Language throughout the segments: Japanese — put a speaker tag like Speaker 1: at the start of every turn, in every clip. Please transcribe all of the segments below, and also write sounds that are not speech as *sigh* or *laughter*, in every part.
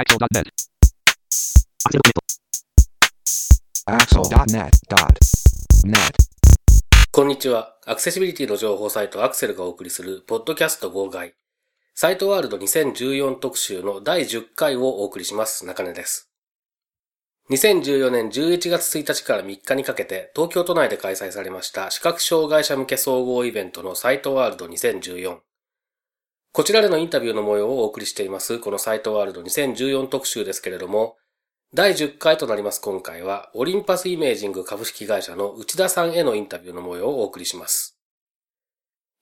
Speaker 1: Axel.net.
Speaker 2: Axel.net.net.
Speaker 3: こんにちは。アクセシビリティの情報サイトアクセルがお送りするポッドキャスト号外。サイトワールド2014特集の第10回をお送りします。中根です。2014年11月1日から3日にかけて東京都内で開催されました視覚障害者向け総合イベントのサイトワールド2014。こちらでのインタビューの模様をお送りしています、このサイトワールド2014特集ですけれども、第10回となります今回は、オリンパスイメージング株式会社の内田さんへのインタビューの模様をお送りします。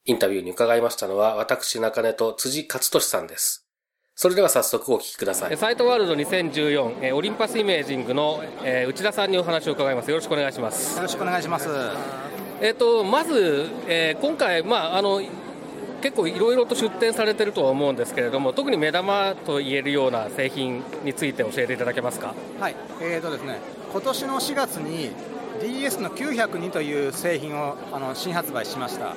Speaker 3: インタビューに伺いましたのは、私中根と辻勝利さんです。それでは早速お聞きください。サイトワールド2014、えーオリンパスイメージングの、えー内田さんにお話を伺います。よろしくお願いします。
Speaker 4: よろしくお願いします。
Speaker 3: えっ、と、まず、えー今回、まあ、あの、結構いろいろと出展されてるとは思うんですけれども、特に目玉と言えるような製品について教えていただけますか？
Speaker 4: はい、えーとですね、今年の4月に DS の902という製品をあの新発売しました。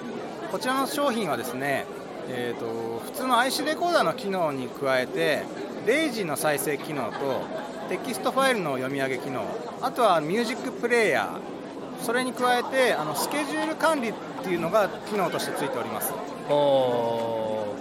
Speaker 4: こちらの商品はですね、えーと普通の IC レコーダーの機能に加えて、レイジの再生機能とテキストファイルの読み上げ機能、あとはミュージックプレイヤー、それに加えてあのスケジュール管理っていうのが機能としてついております。
Speaker 3: お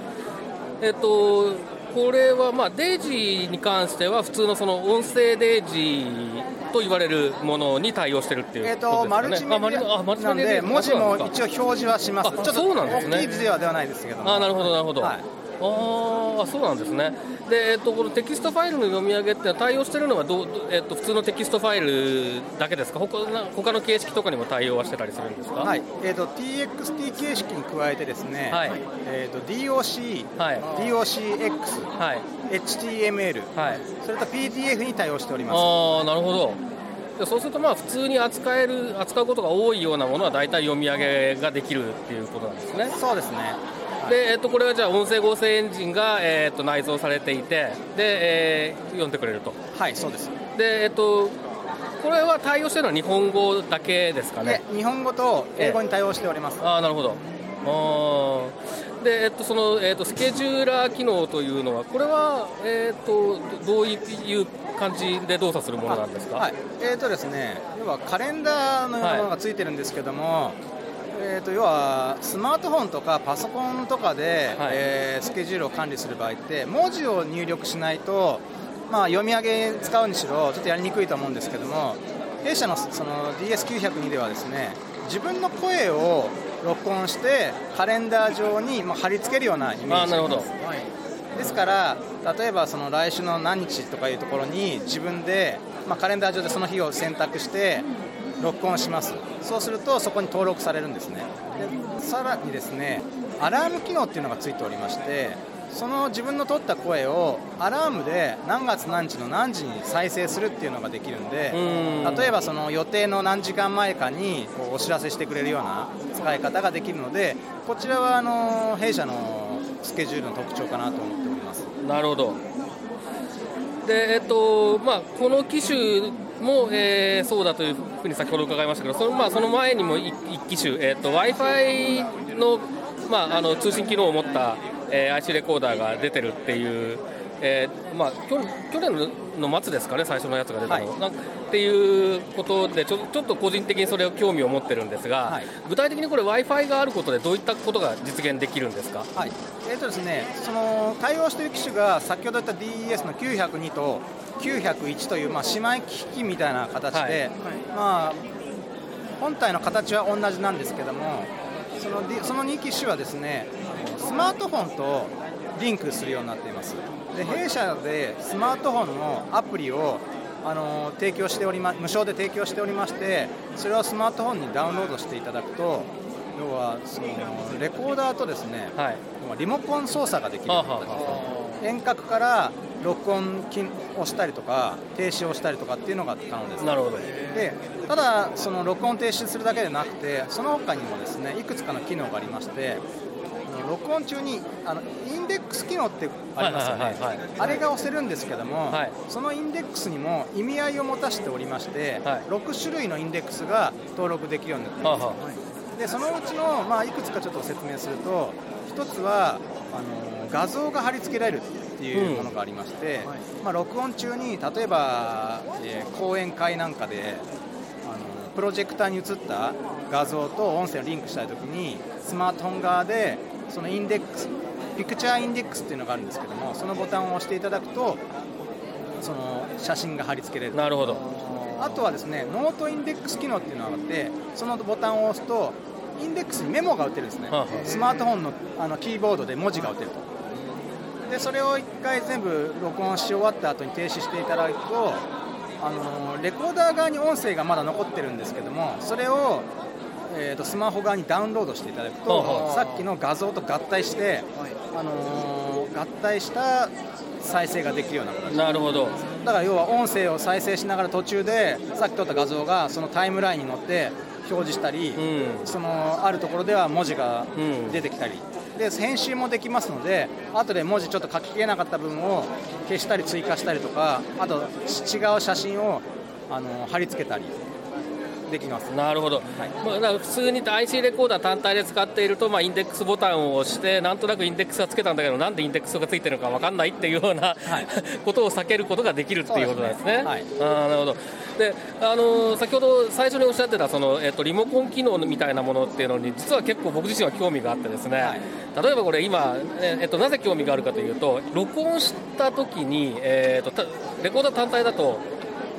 Speaker 3: ー。えっと、これは、まあ、デイジーに関しては、普通のその音声デイジーと言われるものに対応してるっていう
Speaker 4: えー
Speaker 3: こと
Speaker 4: マルチメディアなんで、文字も一応表示はします、
Speaker 3: あ
Speaker 4: ちょっと
Speaker 3: そうなんですね。
Speaker 4: 大きい字ではではないですけども、
Speaker 3: あなるほど、なるほど。
Speaker 4: はい
Speaker 3: あーあそうなんですね。で、えっと、このテキストファイルの読み上げって対応してるのはどう、どえっと、普通のテキストファイルだけですか？他な他の形式とかにも対応はしてたりするんですか？
Speaker 4: はいえー、と TXT 形式に加えてですね、
Speaker 3: はい
Speaker 4: えー、と DOC、
Speaker 3: はい
Speaker 4: DOCX、
Speaker 3: はい。
Speaker 4: HTML、
Speaker 3: はい。
Speaker 4: それと PDF に対応しております。
Speaker 3: ああ、なるほど。でそうすると、まあ、普通に扱える、扱うことが多いようなものは大体読み上げができるっていうことなんですね。
Speaker 4: そうですね。
Speaker 3: で、えっと、これはじゃあ、音声合成エンジンが、えっと、内蔵されていて、で、えー読んでくれると。
Speaker 4: はい、そうです。
Speaker 3: で、えっと、これは対応してるのは日本語だけですかね？
Speaker 4: で。日本語と英語に対応しております。
Speaker 3: ああ、なるほど。あーで、えっと、その、えっと、スケジューラー機能というのは、これは、えっと、どどういう感じで動作するものなんですか？
Speaker 4: はい、えーとですね、要はカレンダーのようなものがついてるんですけども、えー、と要はスマートフォンとかパソコンとかで、
Speaker 3: はい。
Speaker 4: えースケジュールを管理する場合って、文字を入力しないと、まあ、読み上げ使うにしろ、ちょっとやりにくいと思うんですけども、弊社のその DS902 ではですね、自分の声を録音して、カレンダー上にまあ貼り付けるようなイメージ
Speaker 3: なるほど。
Speaker 4: ですから、例えばその来週の何日とかいうところに自分で、まあ、カレンダー上でその日を選択して録音します、そうするとそこに登録されるんですね、でさらにですねアラーム機能っていうのがついておりまして、その自分の取った声をアラームで何月何日の何時に再生するっていうのができるんで、
Speaker 3: うん
Speaker 4: 例えばその予定の何時間前かにこうお知らせしてくれるような使い方ができるので、こちらはあの弊社のスケジュールの特徴かなと思っております。
Speaker 3: なるほど。で、えっと、まあ、この機種も、えーそうだというふうに先ほど伺いましたけど、その,、まあ、その前にも一一機種、えっと、Wi-Fi の,、まあ、あの通信機能を持った、えー IC レコーダーが出てるっていう、えーまあ、去去年の末ですかね、最初のやつが出たの、
Speaker 4: はい。
Speaker 3: なんかっていうことでちょ、ちょっと個人的にそれを興味を持ってるんですが、
Speaker 4: はい。
Speaker 3: 具体的にこれ、Wi-Fi があることで、どういったことが実現できるんですか？
Speaker 4: はい。えーとですね、その対応している機種が先ほど言った DS の902と901という、まあ、姉妹機器みたいな形で、
Speaker 3: はい。
Speaker 4: まあ、本体の形は同じなんですけどもそのその2機種はですねスマートフォンとリンクするようになっています。で弊社でスマートフォンのアプリをあの提供しておりま無償で提供しておりましてそれをスマートフォンにダウンロードしていただくと要はそのレコーダーとですね
Speaker 3: はい。
Speaker 4: リモコン操作ができる遠隔から録音機をしたりとか停止をしたりとかっていうのが可能です。
Speaker 3: なるほど。
Speaker 4: でただその録音停止するだけでなくてその他にもですねいくつかの機能がありまして録音中にあのインデックス機能ってありますよね、あれが押せるんですけども、
Speaker 3: はい。
Speaker 4: そのインデックスにも意味合いを持たせておりまして、
Speaker 3: はい。
Speaker 4: 6種類のインデックスが登録できるようになっています、
Speaker 3: は
Speaker 4: でそのうちの、まあ、いくつかちょっと説明すると一つはあの画像が貼り付けられるっていうものがありまして、まあ、録音中に例えば、えー、講演会なんかであのプロジェクターに映った画像と音声をリンクしたいときにスマートフォン側でそのインデックスピクチャーインデックスっていうのがあるんですけどもそのボタンを押していただくとその写真が貼り付けれる。
Speaker 3: なるほど。
Speaker 4: あとはですねノートインデックス機能っていうのがあってそのボタンを押すとインデックスにメモが打てるんですね、はあ、スマートフォンのあのキーボードで文字が打てると。でそれを1回全部録音し終わった後に停止していただくとあのレコーダー側に音声がまだ残ってるんですけどもそれを、えーと、スマホ側にダウンロードしていただくと、はあ、さっきの画像と合体して、あのー、合体した再生ができるような形。
Speaker 3: なるほど。
Speaker 4: だから要は音声を再生しながら途中でさっき撮った画像がそのタイムラインに乗って表示したり、うん、そのあるところでは文字が出てきたり、うん、で編集もできますので後で文字ちょっと書ききれなかった部分を消したり追加したりとかあと違う写真をあの貼り付けたりできます。
Speaker 3: なるほど、はい、まあ、普通に IC レコーダー単体で使っていると、まあ、インデックスボタンを押してなんとなくインデックスはつけたんだけどなんでインデックスがついてるのか分かんないっていうような、はい、*laughs* ことを避けることができるっていうことなんですね。すね。はい、あなるほど。であの先ほど最初におっしゃってたその、えっと、リモコン機能みたいなものっていうのに実は結構僕自身は興味があってですね、はい、例えばこれ今、えっと、なぜ興味があるかというと録音した時に、えっと、レコーダー単体だと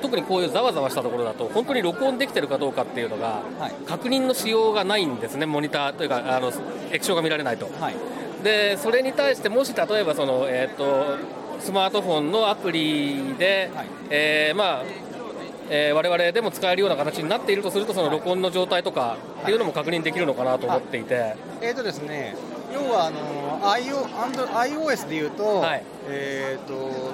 Speaker 3: 特にこういうざわざわしたところだと本当に録音できてるかどうかっていうのが、確認のしようがないんですね、モニターというかあの液晶が見られないと。はい、でそれに対してもし例えばその、えーと、スマートフォンのアプリで、はい。えー、まあえー、我々でも使えるような形になっているとすると、その録音の状態とかっていうのも確認できるのかなと思っていて。はい、
Speaker 4: えーとですね、要はあの iOS でいうと、はい、えーと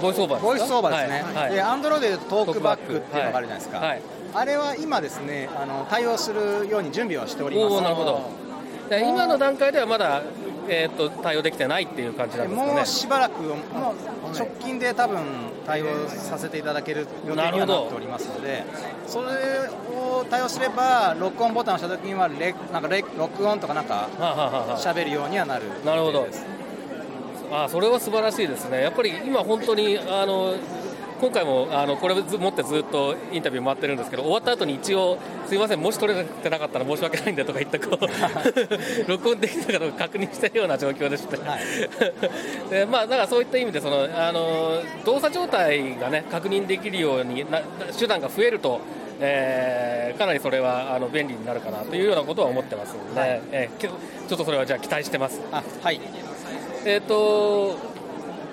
Speaker 3: ボイスオーバー
Speaker 4: ボイスオーバーですね、はい、でアンドロイドでトークバックっていうのがあるじゃないですか、はい、あれは今ですねあの対応するように準備をしております。
Speaker 3: なるほど。今の段階ではまだ、えーと、対応できてないっていう感じなんですか、ね、
Speaker 4: もうしばらくもう直近で多分対応させていただける予定にはなっておりますのでそれを対応すれば録音ボタンを押した時にはレなんかレ録音とかなんか喋るようにはなる
Speaker 3: なるほどあそれは素晴らしいですね、やっぱり今、本当にあの今回もあのこれ持ってずっとインタビュー回ってるんですけど終わった後に一応すいませんもし取れてなかったら申し訳ないんでとか言ってこう *laughs* 録音できたかどうか確認してるような状況でして、はい、*laughs* でまあだからそういった意味でそのあの動作状態がね確認できるようにな手段が増えるとえー、かなりそれはあの便利になるかなというようなことは思ってますので、はい、えー、ちょっとそれはじゃあ期待してます。
Speaker 4: はい
Speaker 3: えっ、ー、と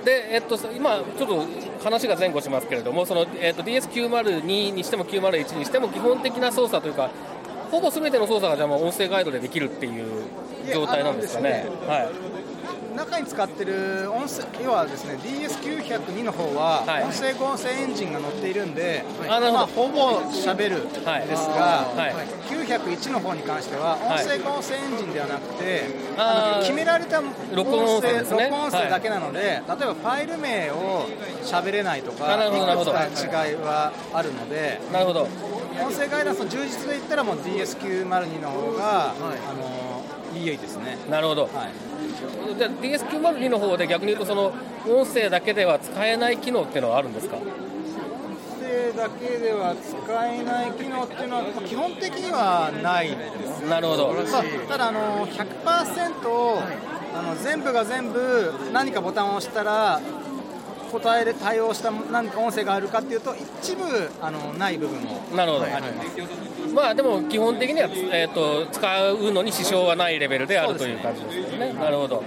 Speaker 3: で、えっと、今、ちょっと話が前後しますけれども、そのえっと、DS902 にしても901にしても、基本的な操作というか、ほぼすべての操作がじゃあ音声ガイドでできるっていう状態なんですかね。ねはい
Speaker 4: 中に使ってる音声要はですね DS902 の方は音声合成エンジンが載っているんで、はい、まあ、ほぼしゃべるんですが、はい。はい、901の方に関しては音声合成エンジンではなくて、あの決められた録音音声、ね、録音音声だけなので、例えばファイル名をしゃべれないとかいくつか違いはあるので
Speaker 3: なるほど。
Speaker 4: 音声ガイダンスの充実で言ったらもう DS902 の方が、あのいいですね。
Speaker 3: なるほど、はいじゃあ DS902 の方で逆に言うとその音声だけでは使えない機能っていうのはあるんですか？音
Speaker 4: 声だけでは使えない機能っていうのは基本的にはないです。
Speaker 3: なるほど。
Speaker 4: ただあの100%あの全部が全部何かボタンを押したら答えで対応した何か音声があるかっていうと一部あのない部分も
Speaker 3: なるほど。あります、まあでも基本的には、えーと、使うのに支障はないレベルであるという感じですね。なるほど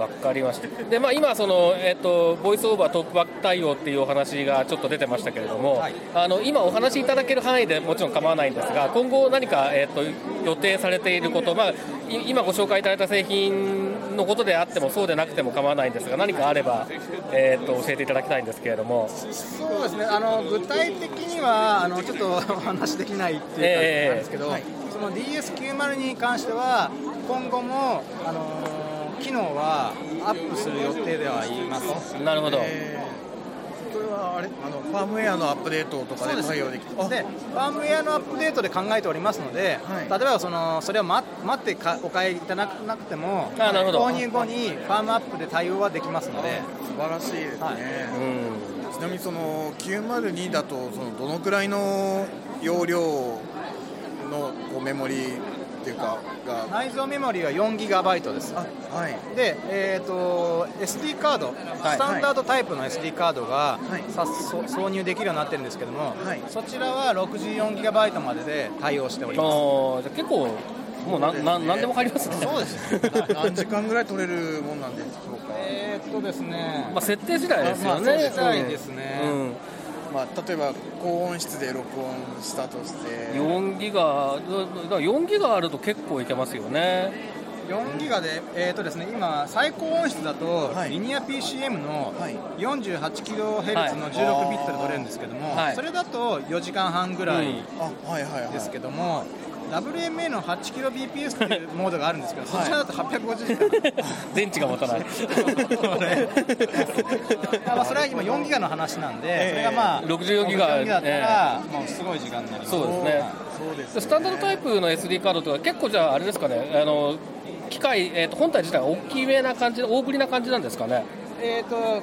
Speaker 3: わかりました。で、まあ、今その、えっ、ー、と、ボイスオーバートークバック対応っていうお話がちょっと出てましたけれども、はい、あの今お話しいただける範囲でもちろん構わないんですが、今後何か、えっ、ー、と、予定されていること、まあ、今ご紹介いただいた製品のことであってもそうでなくても構わないんですが、何かあれば、えっ、ー、と、教えていただきたいんですけれども。
Speaker 4: そうですね。あの、具体的には、あの、ちょっと *laughs* お話できないっていう感じなんですけど、えー、その DS90 に関しては、今後も、あの機能はアップする予定ではいます。
Speaker 3: なるほど。
Speaker 1: えー、それはあれ？あのファームウェアのアップデートとかで対応できて。
Speaker 4: でファームウェアのアップデートで考えておりますので、
Speaker 1: はい。
Speaker 4: 例えばそのそれを待待ってかお買いいただかなくても購入後にファームアップで対応はできますので。
Speaker 1: 素晴らしいですね、
Speaker 4: はい。
Speaker 3: うん。
Speaker 1: ちなみにその902だとそのどのくらいの容量のこうメモリっていうかが。
Speaker 4: 内蔵メモリーは 4GB です。
Speaker 1: あはい。
Speaker 4: で、えー、と SD カード、スタンダードタイプの SD カードが、
Speaker 1: はい。
Speaker 4: 挿入できるようになってるんですけども、
Speaker 1: はい。
Speaker 4: そちらは 64GB までで対応しており
Speaker 3: あ
Speaker 4: ます。
Speaker 3: ーじゃあ結構もうなななんでも入りますね。
Speaker 4: そうですね。
Speaker 1: 何時間ぐらい取れるもんなんでしょうか、
Speaker 4: えーっとですね、
Speaker 3: まあ、設定次第ですよね、
Speaker 4: まあ設定次第ですね。
Speaker 3: うん
Speaker 1: まあ、例えば高音質で録音したとして。
Speaker 3: 4ギガ、だから4ギガあると結構いけますよね。
Speaker 4: 4ギガで、えーとですね、今、最高音質だと、
Speaker 1: はい。
Speaker 4: リニア PCM の
Speaker 1: はい。
Speaker 4: 48kHz の16ビットで取れるんですけども、
Speaker 3: はい。
Speaker 4: それだと4時間半ぐらい
Speaker 1: あはいはいはい。
Speaker 4: ですけども、WMA の 8kbps という *laughs* モードがあるんですけど、
Speaker 1: はい
Speaker 4: そちらだと850時間。
Speaker 3: 電池が持たない。*laughs*
Speaker 4: まあそれは今4ギガの話なんで、
Speaker 1: ええ
Speaker 4: それがまあ
Speaker 3: 64ギガ
Speaker 4: 64ギガだったら、もうすごい時間になります。
Speaker 3: そうですね
Speaker 1: そうです
Speaker 3: でスタンダードタイプの SD カードとか結構じゃああれですかね、あの機械、えー、と本体自体は大きめな感じ、大ぶりな感じなんですかね？
Speaker 4: えー、と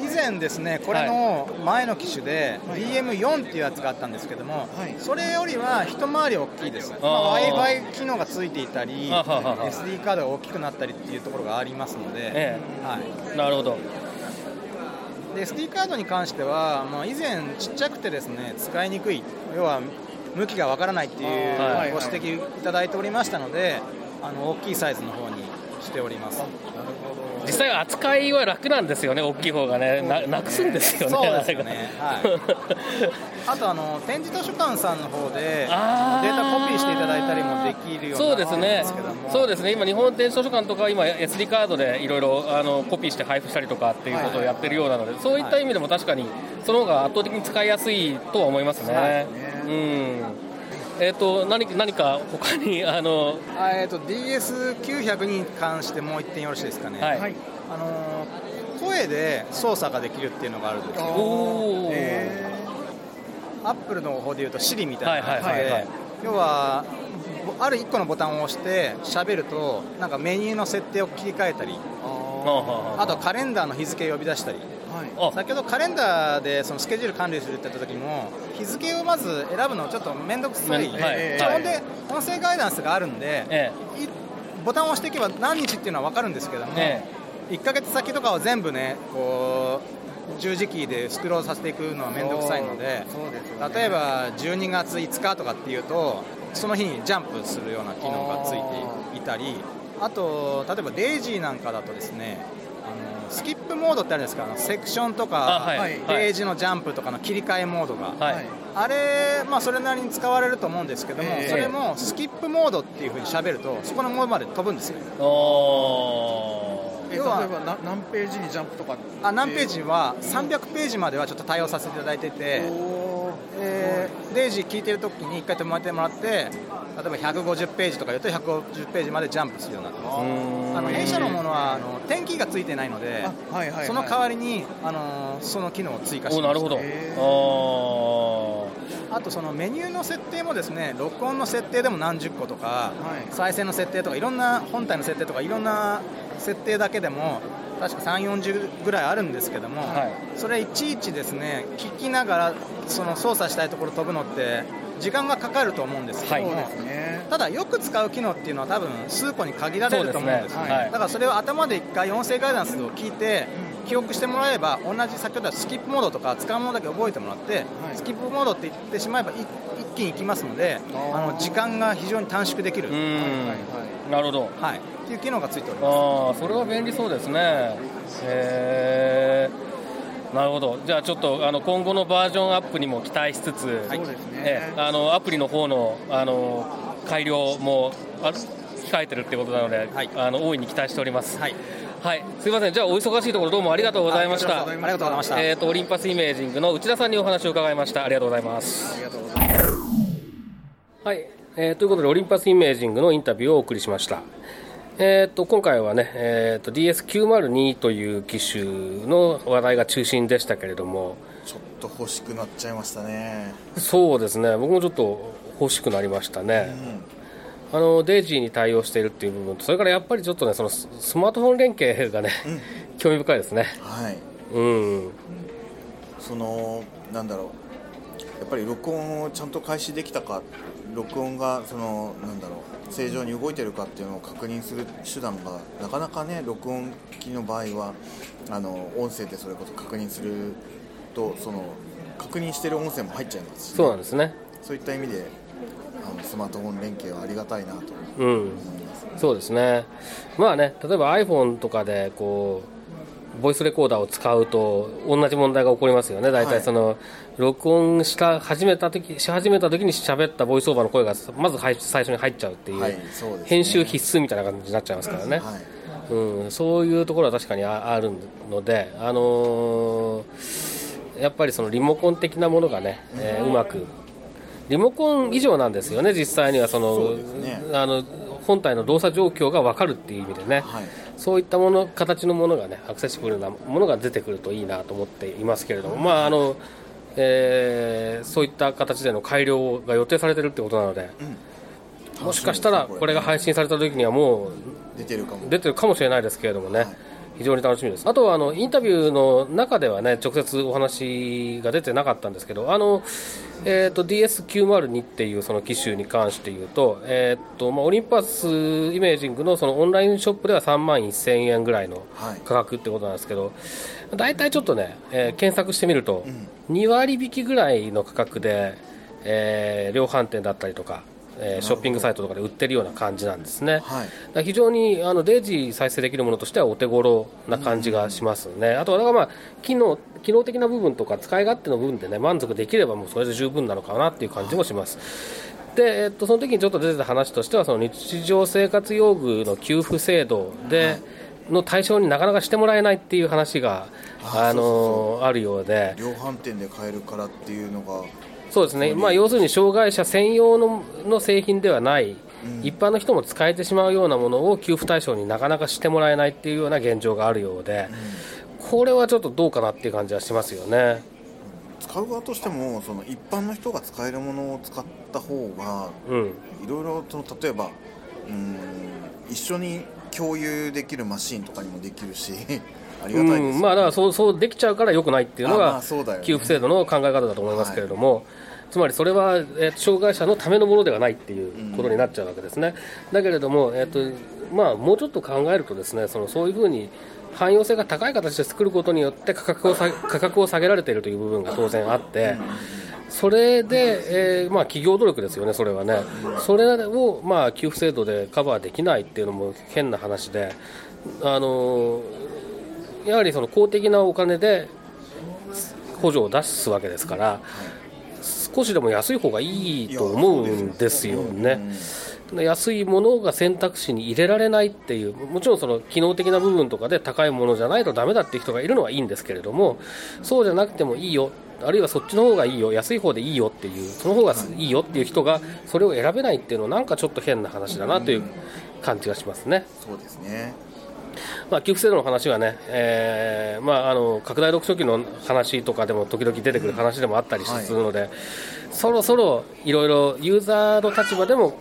Speaker 4: 以前ですねこれの前の機種で、
Speaker 1: はい。
Speaker 4: DM4 っていうやつがあったんですけども、
Speaker 1: はい。
Speaker 4: それよりは一回り大きいです、ま w i f i 機能がついていたり SD カードが大きくなったりっていうところがありますので,、
Speaker 3: え
Speaker 4: はい、
Speaker 3: なるほど。
Speaker 4: で SD カードに関しては、まあ、以前ちっちゃくてですね使いにくい要は向きがわからないっていう
Speaker 3: はい
Speaker 4: ご指摘いただいておりましたのであの大きいサイズの方にしております
Speaker 3: 実際は扱いは楽なんですよね、大きい方がね、ななくすんですよね、
Speaker 4: そうですよね。
Speaker 3: あれが
Speaker 4: あとあの展示図書館さんの方でデータコピーしていただいたりもできるように
Speaker 3: そう
Speaker 4: なって
Speaker 3: です
Speaker 4: けども、
Speaker 3: そうですね、今、日本電子図書館とかは今、SD カードでいろいろあのコピーして配布したりとかっていうことをやってるようなので、そういった意味でも確かに、その方が圧倒的に使いやすいとは思いますね。
Speaker 1: はい
Speaker 3: うんえー、と何何か他にあの、
Speaker 4: あえー、と DS900 に関してもう一点よろしいですかね、
Speaker 3: はい。
Speaker 1: はい。
Speaker 4: あの声で操作ができるっていうのがあるんですよ。
Speaker 3: おー。
Speaker 1: え
Speaker 4: アップルの方でいうと Siri みたいな。感じ
Speaker 3: はいはいはいはい。
Speaker 4: で要はぼある1個のボタンを押して喋るとなんかメニューの設定を切り替えたり
Speaker 1: ー。
Speaker 3: あ
Speaker 4: あとカレンダーの日付を呼び出したり。
Speaker 1: はい。
Speaker 3: あ。
Speaker 4: 先ほどカレンダーでそのスケジュール管理するって言った時も日付をまず選ぶのちょっと面倒くさい、
Speaker 3: めんはい。
Speaker 4: で音声ガイダンスがあるんで、ボタンを押していけば何日っていうのは分かるんですけども、
Speaker 3: え
Speaker 4: 1ヶ月先とかを全部ねこう十字キーでスクロールさせていくのは面倒くさいので
Speaker 1: ね。
Speaker 4: 例えば12月5日とかっていうとその日にジャンプするような機能がついていたりあと例えばデイジーなんかだとですねスキップモードってあるんですかセクションと
Speaker 3: あ
Speaker 4: か、
Speaker 3: はい。
Speaker 1: はい。
Speaker 4: ページのジャンプとかの切り替えモードが、
Speaker 3: はい。
Speaker 4: あれ、まあ、それなりに使われると思うんですけども、
Speaker 1: ええ。
Speaker 4: それもスキップモードっていうふうに喋るとそこのモードまで飛ぶんですよ
Speaker 3: おー
Speaker 1: え例え
Speaker 4: 要は
Speaker 1: ばな何ページにジャンプとか
Speaker 4: あ何ページは300ページまではちょっと対応させていただいてて、えーデイジー聞いてるときに1回止まってもらって例えば150ページとか言うと150ページまでジャンプするようになってます。あの弊社のものはあの点キーがついてないので、
Speaker 1: あはいはいはい。
Speaker 4: その代わりにあのその機能を追加してま
Speaker 3: なるほど、
Speaker 1: へー。
Speaker 3: あ
Speaker 4: あとそのメニューの設定もですね録音の設定でも何十個とか、
Speaker 1: はい。
Speaker 4: 再生の設定とかいろんな本体の設定とかいろんな設定だけでも確か3 4 0ぐらいあるんですけども、
Speaker 3: はい。
Speaker 4: それいちいちですね聞きながらその操作したいところ飛ぶのって時間がかかると思うんですけども、
Speaker 1: そうですね。
Speaker 4: ただよく使う機能っていうのは多分数個に限られると思うんですね。
Speaker 3: そうですね。はい。
Speaker 4: だからそれを頭で一回音声ガイダンスを聞いて記憶してもらえば同じ先ほどはスキップモードとか使うものだけ覚えてもらって、スキップモードって言ってしまえばい一気に行きますので
Speaker 1: あ
Speaker 4: の時間が非常に短縮できる、
Speaker 3: なるほど。
Speaker 4: はい、っていう機能がついております。
Speaker 3: ああそれは便利そうですね。へえなるほど。じゃあちょっとあの今後のバージョンアップにも期待しつつ、
Speaker 1: そうですね。
Speaker 3: ええあのアプリの方のあの改良もあ控えてるってことなので、
Speaker 4: はい。
Speaker 3: あの大いに期待しております。
Speaker 4: はい
Speaker 3: はい、すいません、じゃあお忙しいところどうもありがとうございました。
Speaker 1: あ
Speaker 4: ありがとうございました、
Speaker 3: えっ、とオリンパスイメージングの内田さんにお話を伺いました。ありがとうございます。
Speaker 1: ありがとうございます
Speaker 3: はい、えーということでオリンパスイメージングのインタビューをお送りしました。えー、と今回はね、えー、と DS902 という機種の話題が中心でしたけれども、
Speaker 1: ちょっとと欲しくなっちゃいましたね。
Speaker 3: そうですね。僕もちょっと欲しくなりましたね、あのデイジーに対応しているっていう部分とそれからやっぱりちょっとねそのススマートフォン連携がね、興味深いですね。
Speaker 1: はい。
Speaker 3: うん。
Speaker 1: そのなんだろう。やっぱり録音をちゃんと開始できたか録音がそのなんだろう。正常に動いてるかっていうのを確認する手段がなかなかね録音機の場合はあの音声でそれこそ確認するとその確認してる音声も入っちゃいますしね、
Speaker 3: そうなんですね。
Speaker 1: そういった意味であのスマートフォン連携はありがたいなと
Speaker 3: うん
Speaker 1: 思います、
Speaker 3: そうですね。まあね例えば iPhone とかでこうボイスレコーダーを使うと同じ問題が起こりますよね。大
Speaker 1: はい。
Speaker 3: 体その、録音した始めた時し始めた時に喋ったボイスオーバーの声がまず最最初に入っちゃうっていう、
Speaker 1: はいね。
Speaker 3: 編集必須みたいな感じになっちゃいますからね、
Speaker 1: はい。
Speaker 3: うん、そういうところは確かにああるので、あのーやっぱりそのリモコン的なものがね、えーうまくリモコン以上なんですよね実際にはその
Speaker 1: ね。
Speaker 3: あの本体の動作状況が分かるっていう意味でね、
Speaker 1: はい。
Speaker 3: そういったもの形のものがねアクセシブルなものが出てくるといいなと思っていますけれども、まああのえーそういった形での改良が予定されてるってことなので、もしかしたらこれが配信された時にはもう
Speaker 1: 出てるかも。
Speaker 3: 出てるかもしれないですけれどもね、非常に楽しみです。あとはあのインタビューの中ではね、直接お話が出てなかったんですけど、あの、えー、と DS902 っていうその機種に関して言うと、えーとまあ、オリンパスイメージングのそのオンラインショップでは3万1000円ぐらいの
Speaker 1: はい
Speaker 3: 価格ってことなんですけど、大体ちょっとね、えー検索してみると、2割引きぐらいの価格で、えー量販店だったりとか、えーショッピングサイトとかで売ってるような感じなんですね。
Speaker 1: はい。
Speaker 3: 非常にあのデイジー再生できるものとしてはお手頃な感じがしますね、あとはだからまあ機能機能的な部分とか使い勝手の部分でね満足できればもうそれで十分なのかなっていう感じもします。でえっと、その時にちょっと出てた話としてはその日常生活用具の給付制度で、の対象になかなかしてもらえないっていう話があのあるようで。
Speaker 1: 量販店で買えるからっていうのが
Speaker 3: そうですね、まあ、要するに障害者専用のの製品ではない、一般の人も使えてしまうようなものを給付対象になかなかしてもらえないっていうような現状があるようで、これはちょっとどうかなっていう感じはしますよね。
Speaker 1: 使う側としてもその一般の人が使えるものを使った方が
Speaker 3: うん。
Speaker 1: いろいろその例えばうん一緒に共有できるマシンとかにもできるしありがたいね、
Speaker 3: うんまあだからそうそうできちゃうから良くないっていうのが
Speaker 1: ね。
Speaker 3: 給付制度の考え方だと思いますけれども、つまりそれは、えー障害者のためのものではないっていうことになっちゃうわけですね、だけれども、えーとまあ、もうちょっと考えるとですねそのそういうふうに汎用性が高い形で作ることによって価格を下げ *laughs* 価格を下げられているという部分が当然あって。それで、えーまあ、企業努力ですよね、それはね、それを、まあ、給付制度でカバーできないっていうのも変な話で、あのーやはりその公的なお金で補助を出すわけですから、少しでも安い方がいいと思うんですよね。安いものが選択肢に入れられないっていう、もちろんその機能的な部分とかで高いものじゃないとダメだっていう人がいるのはいいんですけれども、そうじゃなくてもいいよ、あるいはそっちの方がいいよ、安い方でいいよっていう、その方がいいよっていう人がそれを選べないっていうのは、なんかちょっと変な話だなという感じがしますね。
Speaker 1: そうですね
Speaker 3: まあ、給付制度の話はね、えーまあ、あの拡大読書機の話とかでも時々出てくる話でもあったりするので、そろそろいろいろユーザーの立場でも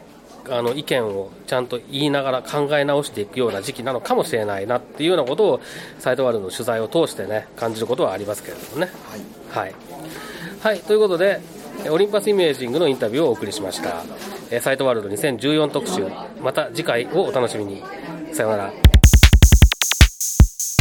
Speaker 3: あの意見をちゃんと言いながら考え直していくような時期なのかもしれないなっていうようなことをサイトワールドの取材を通してね感じることはありますけれどもね。
Speaker 1: はい。
Speaker 3: はい、はい、ということでオリンパスイメージングのインタビューをお送りしました。えーサイトワールド2014特集。また次回をお楽しみに。さようなら